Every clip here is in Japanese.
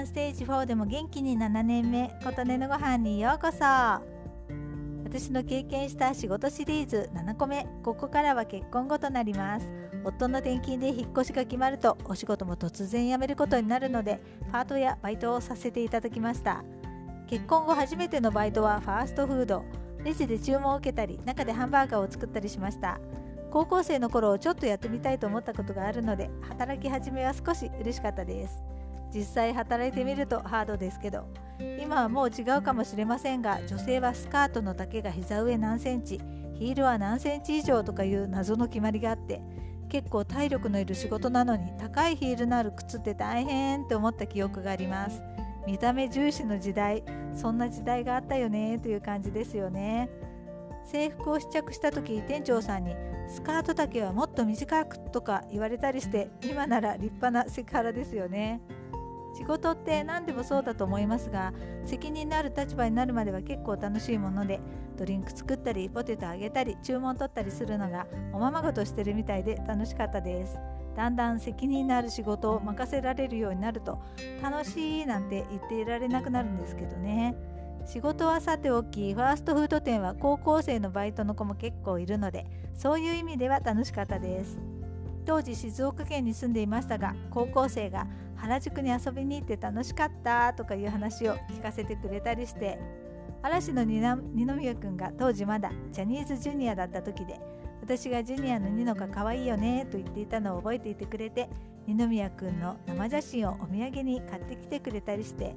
ンステージ4でも元気に7年目琴音のご飯にようこそ。私の経験した仕事シリーズ7個目。ここからは結婚後となります。夫の転勤で引っ越しが決まるとお仕事も突然辞めることになるのでパートやバイトをさせていただきました。結婚後初めてのバイトはファーストフード。レジで注文を受けたり中でハンバーガーを作ったりしました。高校生の頃ちょっとやってみたいと思ったことがあるので働き始めは少し嬉しかったです。実際働いてみるとハードですけど今はもう違うかもしれませんが女性はスカートの丈が膝上何センチヒールは何センチ以上とかいう謎の決まりがあって結構体力のいる仕事なのに高いヒールのある靴って大変って思った記憶があります。見た目重視の時代そんな時代があったよねという感じですよね。制服を試着した時店長さんにスカート丈はもっと短くとか言われたりして今なら立派なセクハラですよね。仕事って何でもそうだと思いますが責任のある立場になるまでは結構楽しいものでドリンク作ったりポテトあげたり注文取ったりするのがおままごとしてるみたいで楽しかったです。だんだん責任のある仕事を任せられるようになると楽しいなんて言っていられなくなるんですけどね。仕事はさておきファーストフード店は高校生のバイトの子も結構いるのでそういう意味では楽しかったです。当時静岡県に住んでいましたが高校生が原宿に遊びに行って楽しかったとかいう話を聞かせてくれたりして嵐の二宮君が当時まだジャニーズジュニアだった時で私がジュニアのニノが可愛いよねと言っていたのを覚えていてくれて二宮君の生写真をお土産に買ってきてくれたりして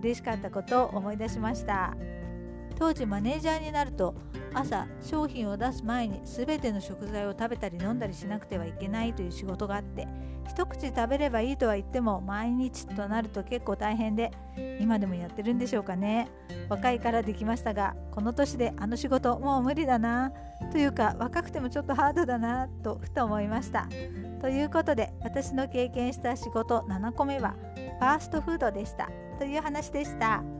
嬉しかったことを思い出しました。当時マネージャーになると朝商品を出す前に全ての食材を食べたり飲んだりしなくてはいけないという仕事があって一口食べればいいとは言っても毎日となると結構大変で今でもやってるんでしょうかね。若いからできましたがこの年であの仕事もう無理だなというか若くてもちょっとハードだなとふと思いました。ということで私の経験した仕事7個目はファーストフードでした。という話でした。